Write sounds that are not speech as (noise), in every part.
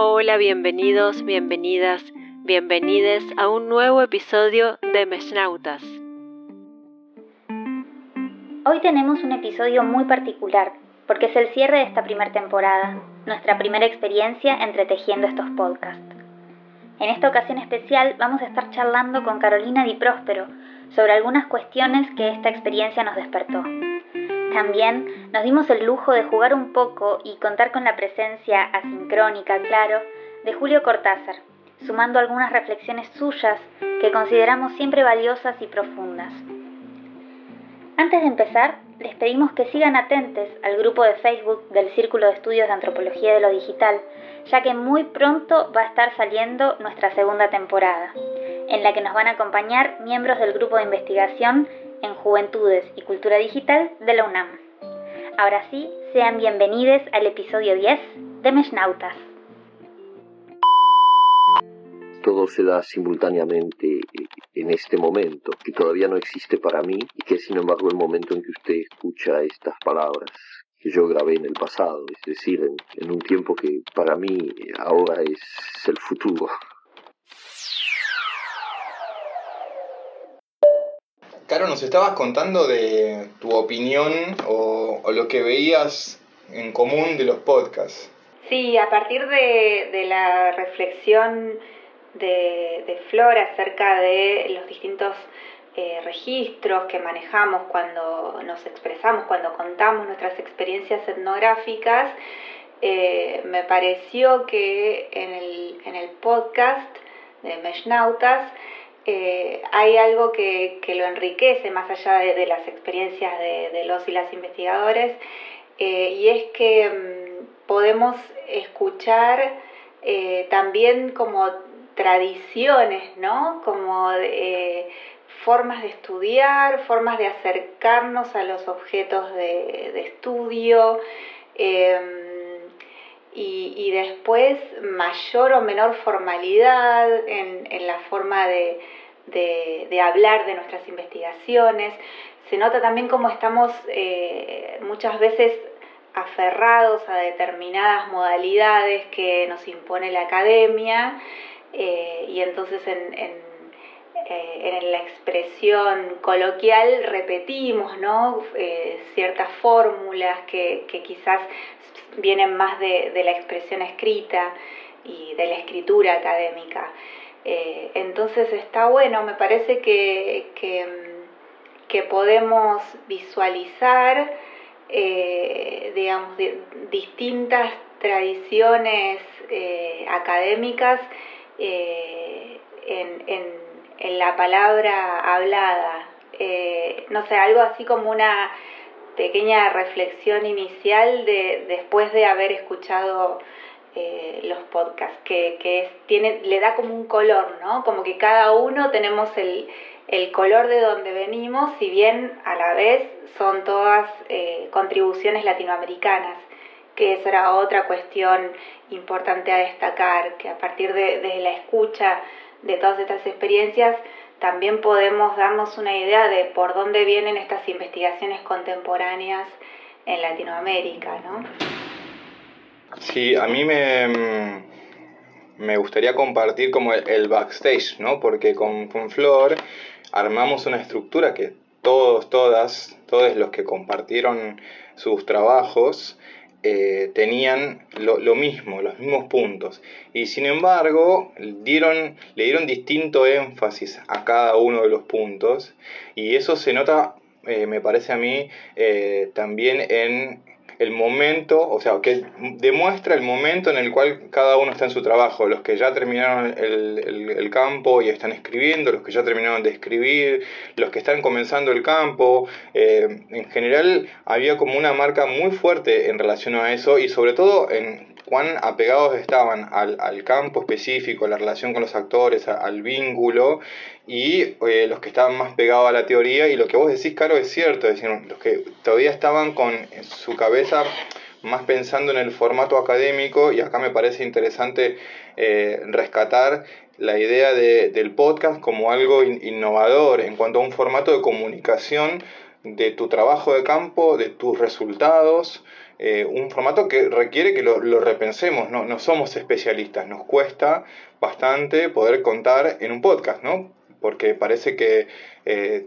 Hola, bienvenidos, bienvenidas, bienvenides a un nuevo episodio de Meshnautas. Hoy tenemos un episodio muy particular, porque es el cierre de esta primera temporada, nuestra primera experiencia entretejiendo estos podcasts. En esta ocasión especial vamos a estar charlando con Carolina Di Próspero sobre algunas cuestiones que esta experiencia nos despertó. También nos dimos el lujo de jugar un poco y contar con la presencia asincrónica, claro, de Julio Cortázar, sumando algunas reflexiones suyas que consideramos siempre valiosas y profundas. Antes de empezar, les pedimos que sigan atentos al grupo de Facebook del Círculo de Estudios de Antropología de lo Digital, ya que muy pronto va a estar saliendo nuestra segunda temporada, en la que nos van a acompañar miembros del grupo de investigación en Juventudes y Cultura Digital de la UNAM. Ahora sí, sean bienvenidos al episodio 10 de Meshnautas. Todo se da simultáneamente en este momento, que todavía no existe para mí y que es sin embargo el momento en que usted escucha estas palabras que yo grabé en el pasado, es decir, en, en un tiempo que para mí ahora es el futuro. Caro, nos estabas contando de tu opinión o, lo que veías en común de los podcasts. Sí, a partir de, de la reflexión de, de, Flor acerca de los distintos eh, registros que manejamos cuando nos expresamos, cuando contamos nuestras experiencias etnográficas, eh, me pareció que en el, en el podcast de Meshnautas eh, hay algo que, que, lo enriquece más allá de, las experiencias de, los y las investigadores, eh, y es que mmm, podemos escuchar eh, también como tradiciones, ¿no? Como formas de estudiar, formas de acercarnos a los objetos de, de estudio. Y, y, después mayor o menor formalidad en, en la forma de, de, de, hablar de nuestras investigaciones. Se nota también cómo estamos eh, muchas veces aferrados a determinadas modalidades que nos impone la academia eh, y entonces en, en, eh, en, la expresión coloquial repetimos ¿no? Eh, ciertas fórmulas que, quizás vienen más de, la expresión escrita y de la escritura académica. Eh, entonces está bueno, me parece que, que, podemos visualizar, digamos, distintas tradiciones académicas en, en, en, la palabra hablada. Eh, no sé, algo así como una pequeña reflexión inicial de, después de haber escuchado eh, los podcasts, que, que tiene, le da como un color, ¿no? Como que cada uno tenemos el, el color de donde venimos, si bien a la vez son todas eh, contribuciones latinoamericanas, que eso era otra cuestión importante a destacar, que a partir de la escucha de todas estas experiencias, también podemos darnos una idea de por dónde vienen estas investigaciones contemporáneas en Latinoamérica, ¿no? Sí, a mí me, me gustaría compartir como el, backstage, ¿no? Porque con, con Flor armamos una estructura que todos, todas, todos los que compartieron sus trabajos eh, tenían lo, lo, mismo, los mismos puntos. Y sin embargo, dieron, le dieron distinto énfasis a cada uno de los puntos. Y eso se nota, eh, me parece a mí, eh, también en el momento, o sea, que demuestra el momento en el cual cada uno está en su trabajo, los que ya terminaron el, el, el, campo y están escribiendo, los que ya terminaron de escribir, los que están comenzando el campo, eh, en general había como una marca muy fuerte en relación a eso y sobre todo en cuán apegados estaban al, campo específico, a la relación con los actores, al vínculo, y eh, los que estaban más pegados a la teoría, y lo que vos decís, Caro, es cierto, es decir, los que todavía estaban con su cabeza más pensando en el formato académico, y acá me parece interesante eh, rescatar la idea de, del podcast como algo in, innovador en cuanto a un formato de comunicación de tu trabajo de campo, de tus resultados, eh, un formato que requiere que lo, repensemos, ¿no? no somos especialistas, nos cuesta bastante poder contar en un podcast, ¿no? porque parece que eh,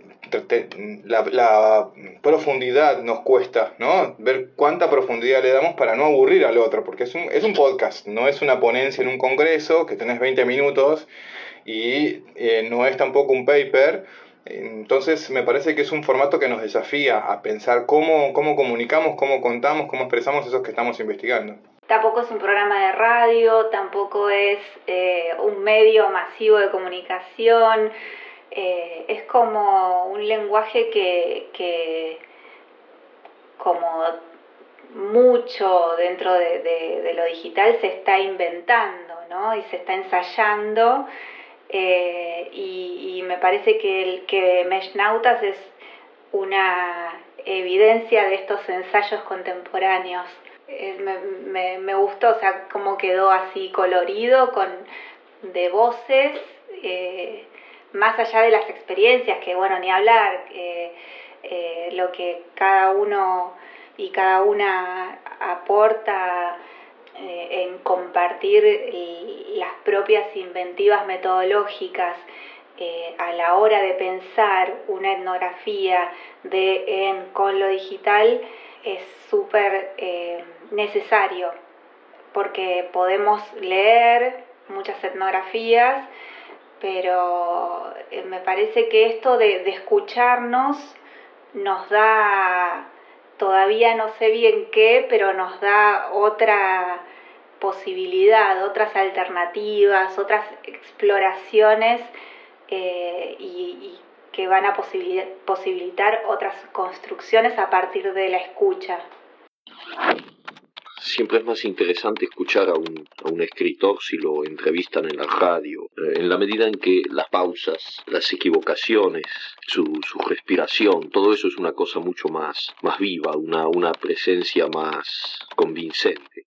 la, profundidad nos cuesta, ¿no? Ver cuánta profundidad le damos para no aburrir al otro, porque es un, es un podcast, no es una ponencia en un congreso que tenés 20 minutos y eh, no es tampoco un paper entonces me parece que es un formato que nos desafía a pensar cómo, cómo comunicamos, cómo contamos, cómo expresamos eso que estamos investigando. Tampoco es un programa de radio, tampoco es eh, un medio masivo de comunicación, eh, es como un lenguaje que, que como mucho dentro de, de, lo digital se está inventando ¿no? y se está ensayando eh, y, me parece que, el, que Meshnautas es una evidencia de estos ensayos contemporáneos. Eh, me, gustó, o sea, cómo quedó así colorido, con de voces, eh, más allá de las experiencias, que bueno, ni hablar, lo que cada uno y cada una aporta eh, en compartir las propias inventivas metodológicas eh, a la hora de pensar una etnografía de en con lo digital es súper eh, necesario porque podemos leer muchas etnografías pero me parece que esto de escucharnos nos da todavía no sé bien qué, pero nos da otra posibilidad, otras alternativas, otras exploraciones eh, y, que van a posibilitar otras construcciones a partir de la escucha siempre es más interesante escuchar a un, a un escritor si lo entrevistan en la radio, eh, en la medida en que las pausas, las equivocaciones, su, su respiración, todo eso es una cosa mucho más, más viva, una, una presencia más convincente.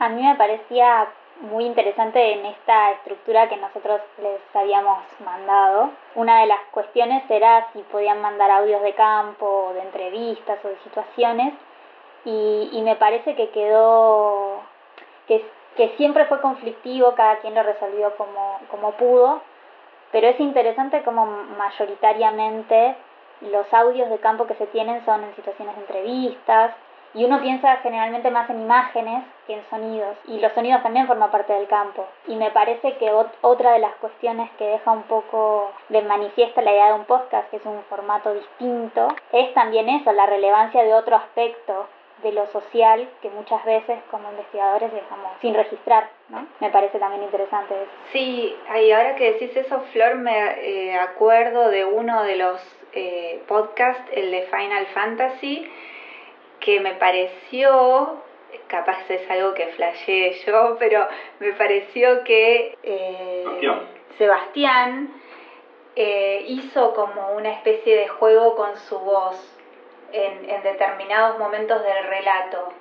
A mí me parecía muy interesante en esta estructura que nosotros les habíamos mandado. Una de las cuestiones era si podían mandar audios de campo, de entrevistas o de situaciones y, me parece que quedó, que, que, siempre fue conflictivo, cada quien lo resolvió como, como pudo, pero es interesante como mayoritariamente los audios de campo que se tienen son en situaciones de entrevistas, y uno piensa generalmente más en imágenes que en sonidos, y los sonidos también forman parte del campo. Y me parece que otra de las cuestiones que deja un poco de manifiesta la idea de un podcast, que es un formato distinto, es también eso, la relevancia de otro aspecto de lo social que muchas veces como investigadores dejamos sin registrar, ¿no? Me parece también interesante eso. Sí, y ahora que decís eso, Flor, me eh, acuerdo de uno de los eh, podcasts, el de Final Fantasy, que me pareció, capaz es algo que flasheé yo, (laughs) pero me pareció que eh, Sebastián hizo como una especie de juego con su voz en, determinados momentos del relato.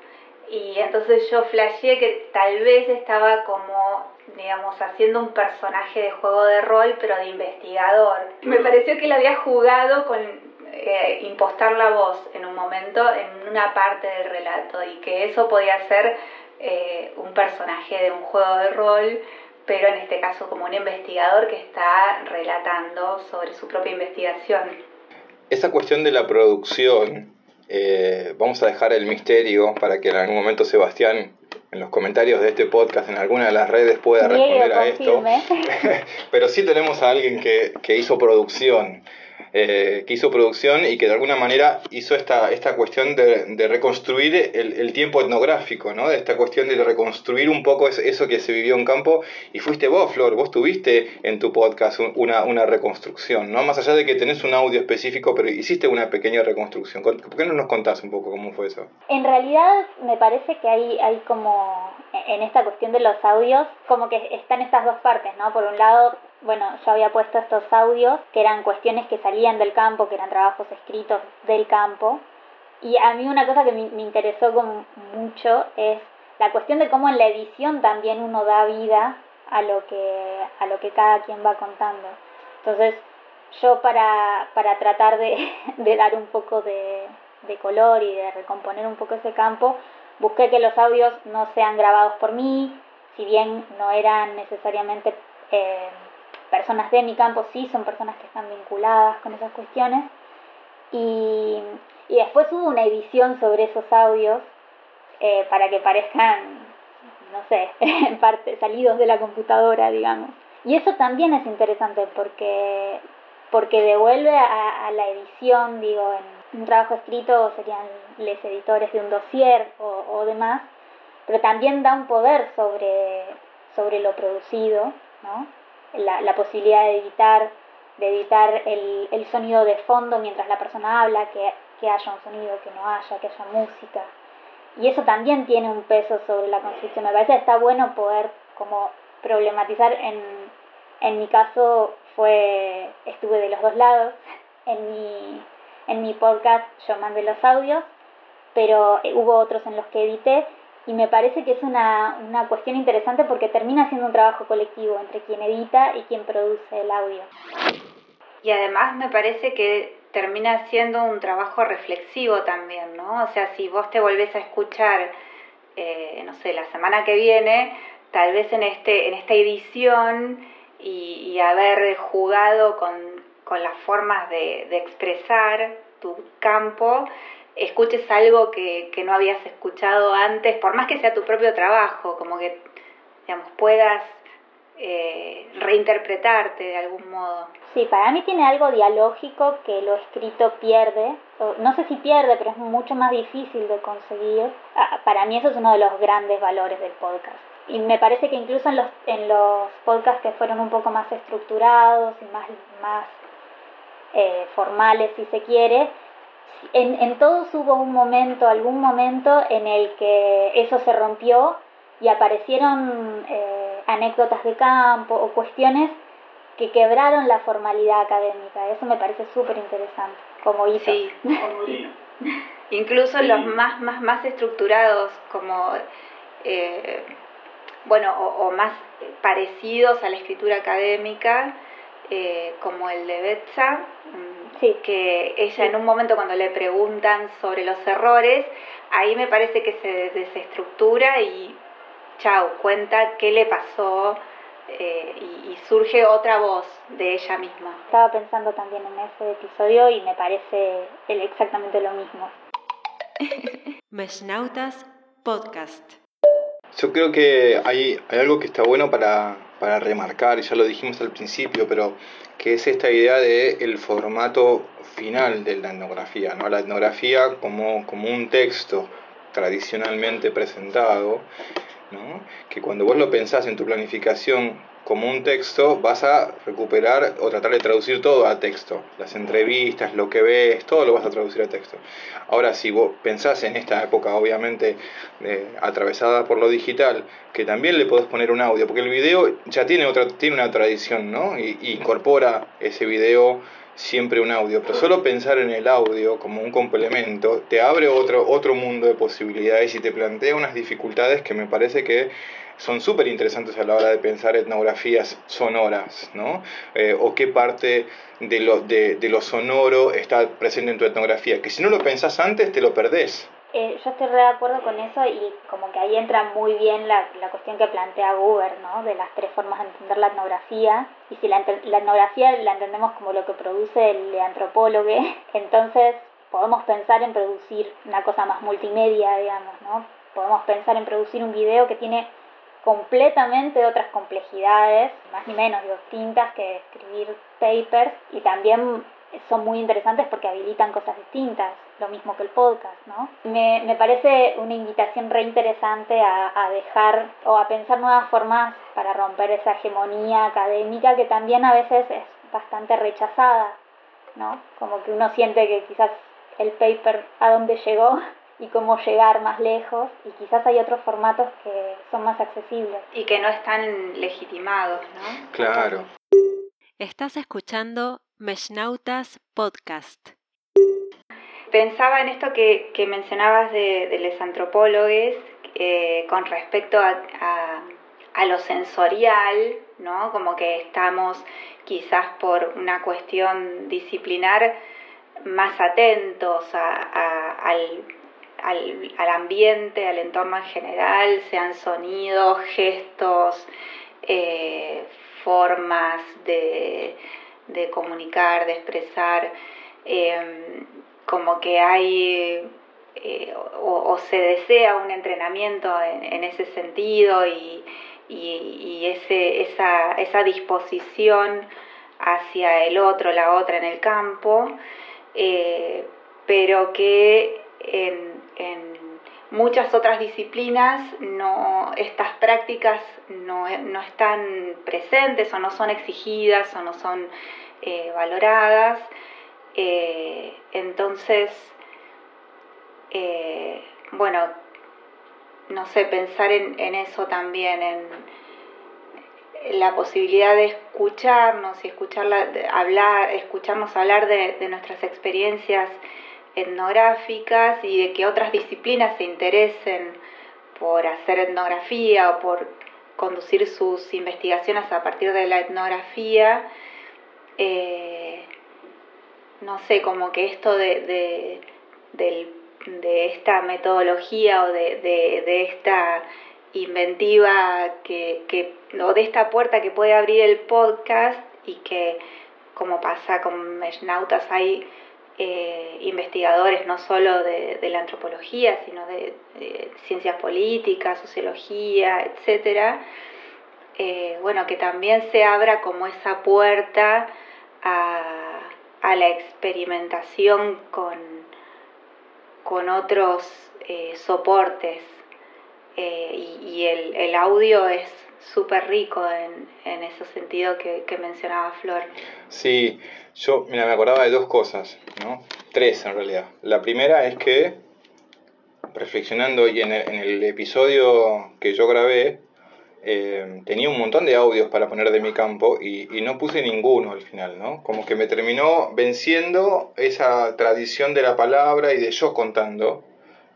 Y entonces yo flasheé que tal vez estaba como, digamos, haciendo un personaje de juego de rol, pero de investigador. Me pareció que lo había jugado con eh, impostar la voz en un momento, en una parte del relato, y que eso podía ser eh, un personaje de un juego de rol, pero en este caso como un investigador que está relatando sobre su propia investigación esa cuestión de la producción, eh, vamos a dejar el misterio para que en algún momento Sebastián en los comentarios de este podcast en alguna de las redes pueda responder a esto. (laughs) Pero sí tenemos a alguien que, que hizo producción. Eh, que hizo producción y que de alguna manera hizo esta, esta cuestión de, reconstruir el, tiempo etnográfico, ¿no? de esta cuestión de reconstruir un poco eso que se vivió en campo. Y fuiste vos, Flor, vos tuviste en tu podcast una, una reconstrucción, ¿no? más allá de que tenés un audio específico, pero hiciste una pequeña reconstrucción. ¿Por qué no nos contás un poco cómo fue eso? En realidad me parece que hay, hay como, en esta cuestión de los audios, como que están estas dos partes, ¿no? Por un lado bueno, yo había puesto estos audios que eran cuestiones que salían del campo, que eran trabajos escritos del campo. Y a mí una cosa que me, interesó mucho es la cuestión de cómo en la edición también uno da vida a lo que, a lo que cada quien va contando. Entonces, yo para, para tratar de, (laughs) dar un poco de, de color y de recomponer un poco ese campo, busqué que los audios no sean grabados por mí, si bien no eran necesariamente eh, personas de mi campo, sí son personas que están vinculadas con esas cuestiones. Y, después hubo una edición sobre esos audios eh, para que parezcan, no sé, (laughs) parte salidos de la computadora, digamos. Y eso también es interesante porque, porque devuelve a, la edición, digo, en un trabajo escrito serían los editores de un dossier o, o demás, pero también da un poder sobre, sobre lo producido, ¿no? La, posibilidad de editar, de editar el, el, sonido de fondo mientras la persona habla, que, que haya un sonido, que no haya, que haya música. Y eso también tiene un peso sobre la construcción. Me parece que está bueno poder como problematizar en, en mi caso fue estuve de los dos lados en mi en mi podcast yo mandé los audios pero hubo otros en los que edité y me parece que es una, una cuestión interesante porque termina siendo un trabajo colectivo entre quien edita y quien produce el audio. Y además me parece que termina siendo un trabajo reflexivo también, ¿no? O sea, si vos te volvés a escuchar, eh, no sé, la semana que viene, tal vez en, este, en esta edición y, haber jugado con, con las formas de expresar tu campo, escuches algo que, que no habías escuchado antes, por más que sea tu propio trabajo, como que, digamos, puedas eh, reinterpretarte de algún modo. Sí, para mí tiene algo dialógico que lo escrito pierde. No sé si pierde, pero es mucho más difícil de conseguir. Ah, para mí eso es uno de los grandes valores del podcast. Y me parece que incluso en los, en los podcasts que fueron un poco más estructurados y más, más eh, formales, si se quiere, en, en todos hubo un momento, algún momento en el que eso se rompió y aparecieron eh, anécdotas de campo o cuestiones que quebraron la formalidad académica. Eso me parece súper interesante, como hizo. Sí, (laughs) incluso los más, más, más estructurados, como, eh, bueno, o, más parecidos a la escritura académica, eh, como el de Betsa, Sí. Que ella en un momento cuando le preguntan sobre los errores, ahí me parece que se desestructura y chao, cuenta qué le pasó eh, y, surge otra voz de ella misma. Estaba pensando también en ese episodio y me parece exactamente lo mismo. (laughs) Mesnautas Podcast. Yo creo que hay, hay algo que está bueno para, para remarcar, y ya lo dijimos al principio, pero que es esta idea de el formato final de la etnografía, ¿no? La etnografía como, como un texto tradicionalmente presentado, ¿no? que cuando vos lo pensás en tu planificación como un texto, vas a recuperar o tratar de traducir todo a texto. Las entrevistas, lo que ves, todo lo vas a traducir a texto. Ahora, si vos pensás en esta época, obviamente, eh, atravesada por lo digital, que también le podés poner un audio, porque el video ya tiene, otra, tiene una tradición, ¿no? Y, y incorpora ese video siempre un audio, pero solo pensar en el audio como un complemento te abre otro, otro mundo de posibilidades y te plantea unas dificultades que me parece que son súper interesantes a la hora de pensar etnografías sonoras, ¿no? Eh, o qué parte de lo, de, de sonoro está presente en tu etnografía, que si no lo pensás antes te lo perdés. Eh, yo estoy re de acuerdo con eso y como que ahí entra muy bien la, la cuestión que plantea Guber, ¿no? De las tres formas de entender la etnografía. Y si la, la etnografía la entendemos como lo que produce el antropólogo, (laughs) entonces podemos pensar en producir una cosa más multimedia, digamos, ¿no? Podemos pensar en producir un video que tiene completamente otras complejidades, más ni menos distintas que escribir papers y también son muy interesantes porque habilitan cosas distintas, lo mismo que el podcast, ¿no? Me, me parece una invitación re interesante a, a, dejar o a pensar nuevas formas para romper esa hegemonía académica que también a veces es bastante rechazada, ¿no? Como que uno siente que quizás el paper a dónde llegó (laughs) y cómo llegar más lejos y quizás hay otros formatos que son más accesibles. Y que no están legitimados, ¿no? Claro. Estás escuchando Meshnautas Podcast. Pensaba en esto que, que mencionabas de, de los antropólogos eh, con respecto a, a, a lo sensorial, ¿no? Como que estamos quizás por una cuestión disciplinar más atentos al, al, ambiente, al entorno en general, sean sonidos, gestos, eh, formas de, comunicar, de expresar, em, como que hay eh, o, se desea un entrenamiento en, ese sentido y, ese, esa, esa, disposición hacia el otro, la otra en el campo, eh, pero que muchas otras disciplinas no, estas prácticas no, están presentes o no son exigidas o no son eh, valoradas. Eh, entonces, eh, bueno, no sé, pensar en, eso también, en, la posibilidad de escucharnos y escucharla, hablar, escucharnos hablar de nuestras experiencias etnográficas y de que otras disciplinas se interesen por hacer etnografía o por conducir sus investigaciones a partir de la etnografía, eh, no sé, como que esto de, de, esta metodología o de, esta inventiva que, o de esta puerta que puede abrir el podcast y que como pasa con Meshnautas hay eh, investigadores no solo de, la antropología, sino de, ciencias políticas, sociología, etcétera, eh, bueno, que también se abra como esa puerta a, la experimentación con, con otros eh, soportes. y, el, audio es súper rico en, en, ese sentido que, que mencionaba Flor. Sí, yo, mira, me acordaba de dos cosas, ¿no? Tres en realidad. La primera es que, reflexionando y en el, episodio que yo grabé, eh, tenía un montón de audios para poner de mi campo y, no puse ninguno al final, ¿no? Como que me terminó venciendo esa tradición de la palabra y de yo contando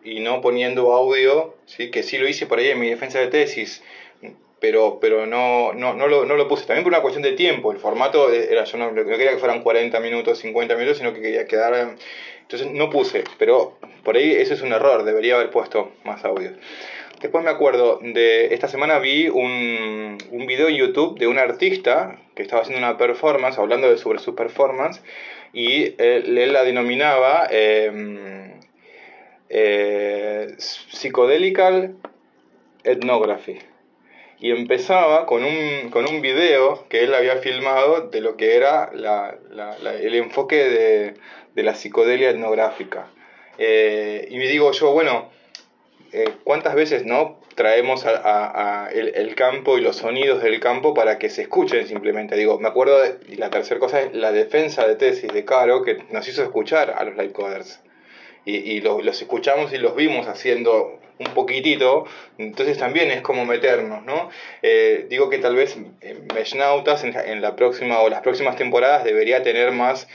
y no poniendo audio, ¿sí? que sí lo hice por ahí en mi defensa de tesis, pero, pero no, no, no, lo, no lo puse. También por una cuestión de tiempo. El formato era, yo no, quería que fueran 40 minutos, 50 minutos, sino que quería quedar. Entonces no puse, pero por ahí ese es un error, debería haber puesto más audio. Después me acuerdo de esta semana vi un, un video en YouTube de un artista que estaba haciendo una performance, hablando de, sobre su performance, y él, la denominaba eh, eh, Ethnography y empezaba con un, con un video que él había filmado de lo que era la, la, el enfoque de, de, la psicodelia etnográfica. Eh, y me digo yo, bueno, eh, ¿cuántas veces no traemos a, a, el, el, campo y los sonidos del campo para que se escuchen simplemente? Digo, me acuerdo, de, y la tercera cosa es la defensa de tesis de Caro, que nos hizo escuchar a los live coders. Y, y los escuchamos y los vimos haciendo un poquitito, entonces también es como meternos, ¿no? Eh, digo que tal vez eh, Meshnautas en, en la próxima o las próximas temporadas debería tener más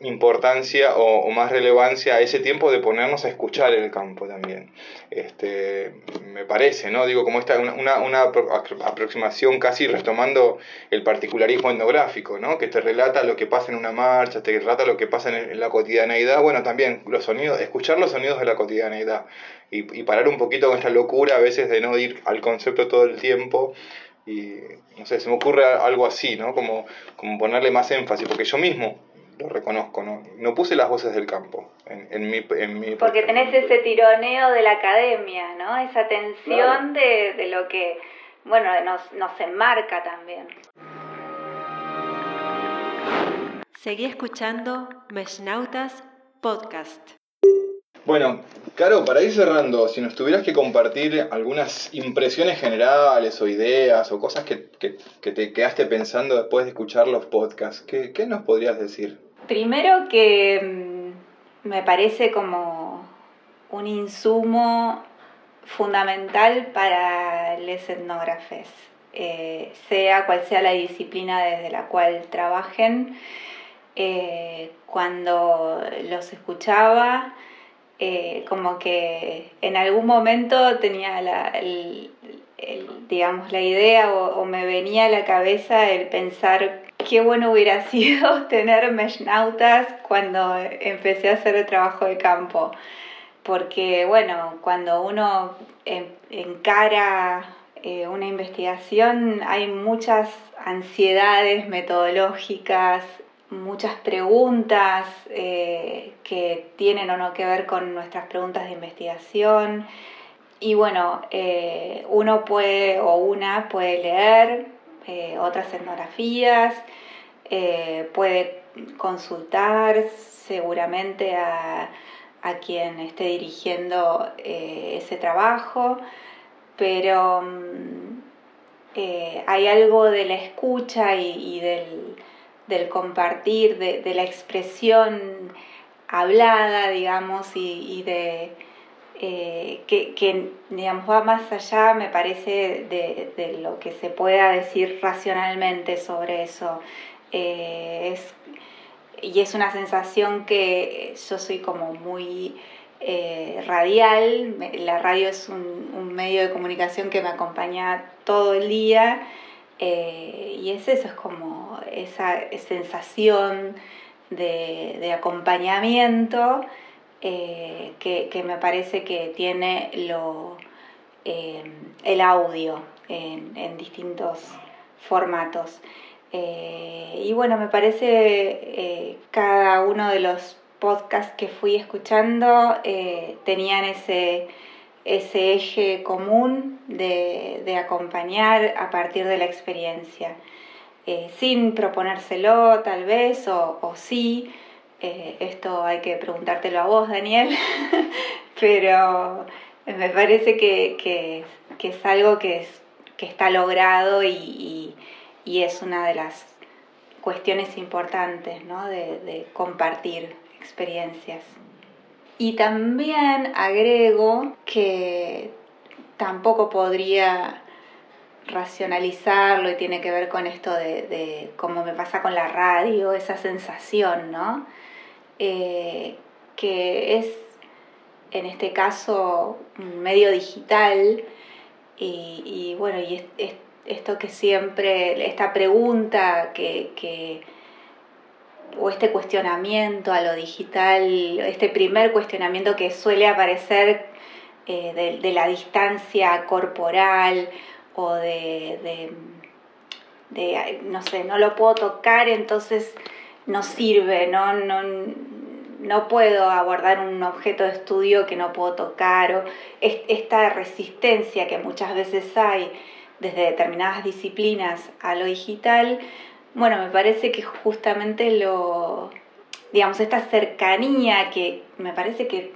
importancia o, más relevancia a ese tiempo de ponernos a escuchar el campo también. Este, me parece, ¿no? Digo, como esta una, una, aproximación casi retomando el particularismo etnográfico, ¿no? Que te relata lo que pasa en una marcha, te relata lo que pasa en, la cotidianeidad, bueno, también los sonidos, escuchar los sonidos de la cotidianeidad y, y parar un poquito con esta locura a veces de no ir al concepto todo el tiempo y no sé, se me ocurre algo así, ¿no? Como, como ponerle más énfasis, porque yo mismo lo reconozco, ¿no? No puse las voces del campo en, en, mi, en mi... Porque tenés ese tironeo de la academia, ¿no? Esa tensión de, de, lo que, bueno, nos, nos enmarca también. Seguí escuchando Meshnautas Podcast. Bueno, Caro, para ir cerrando, si nos tuvieras que compartir algunas impresiones generales o ideas o cosas que, que, que te quedaste pensando después de escuchar los podcasts, ¿qué, qué nos podrías decir? Primero que mm, me parece como un insumo fundamental para los etnógrafes, eh, sea cual sea la disciplina desde la cual trabajen. Eh, cuando los escuchaba, eh, como que en algún momento tenía la, digamos, la idea o, me venía a la cabeza el pensar qué bueno hubiera (laughs) sido tener meshnautas cuando empecé a hacer el trabajo de campo. Porque, bueno, cuando uno encara eh, una investigación hay muchas ansiedades metodológicas, muchas preguntas eh, que tienen o no que ver con nuestras preguntas de investigación. Y bueno, eh, uno puede o una puede leer otras etnografías, puede consultar seguramente a, a quien esté dirigiendo ese trabajo pero mm, eh, hay algo de la escucha y, del, compartir, de, la expresión hablada, digamos, y, de eh, que, digamos, va más allá, me parece, de, lo que se pueda decir racionalmente sobre eso. Eh, y es una sensación que yo soy como muy eh, radial. La radio es un, medio de comunicación que me acompaña todo el día y es eso, es como esa sensación de, acompañamiento eh, que, me parece que tiene lo, el audio en, distintos formatos. y bueno, me parece cada uno de los podcasts que fui escuchando eh, tenían ese, ese eje común de, acompañar a partir de la experiencia, eh, sin proponérselo tal vez o, o sí. Eh, esto hay que preguntártelo a vos, Daniel, (laughs) pero me parece que, es algo que, es, que está logrado y, es una de las cuestiones importantes ¿no? de compartir experiencias. Y también agrego que tampoco podría racionalizarlo y tiene que ver con esto de, cómo me pasa con la radio, esa sensación, ¿no? Eh, que es en este caso un medio digital. Y, bueno, y esto que siempre, esta pregunta que o este cuestionamiento a lo digital, este primer cuestionamiento que suele aparecer eh, de, la distancia corporal o de, no sé, no lo puedo tocar, entonces no sirve, no, no, no puedo abordar un objeto de estudio que no puedo tocar, o esta resistencia que muchas veces hay desde determinadas disciplinas a lo digital, bueno, me parece que justamente lo, digamos, esta cercanía que me parece que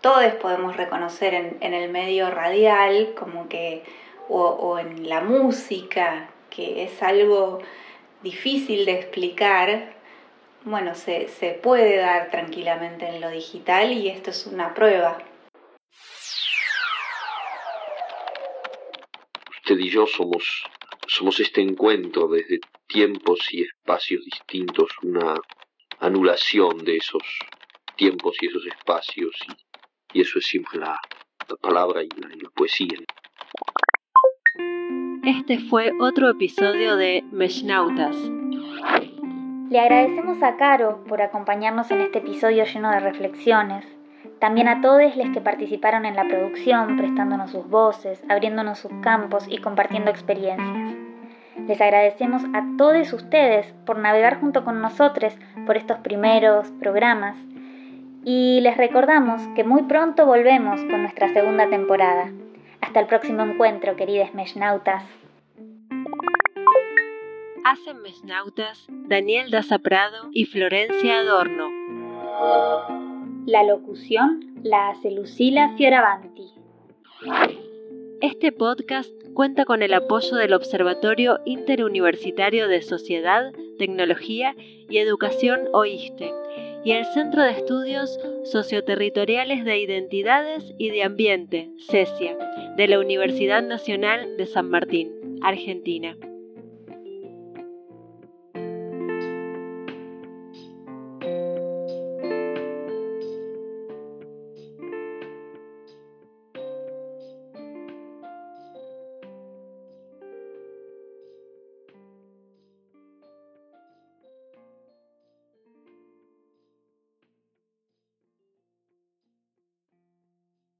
todos podemos reconocer en, el medio radial, como que, o, en la música, que es algo difícil de explicar, bueno, se, se puede dar tranquilamente en lo digital y esto es una prueba. Usted y yo somos, somos este encuentro desde tiempos y espacios distintos, una anulación de esos tiempos y esos espacios, y, eso es siempre la, palabra y la, poesía. Este fue otro episodio de Meshnautas. Le agradecemos a Caro por acompañarnos en este episodio lleno de reflexiones. También a todos los que participaron en la producción, prestándonos sus voces, abriéndonos sus campos y compartiendo experiencias. Les agradecemos a todos ustedes por navegar junto con nosotros por estos primeros programas y les recordamos que muy pronto volvemos con nuestra segunda temporada. Hasta el próximo encuentro, queridas mesnautas. Hacen mesnautas Daniel Daza Prado y Florencia Adorno. La locución la hace Lucila Fioravanti. Este podcast cuenta con el apoyo del Observatorio Interuniversitario de Sociedad, Tecnología y Educación OISTE y el Centro de Estudios Socioterritoriales de Identidades y de Ambiente, CESIA, de la Universidad Nacional de San Martín, Argentina.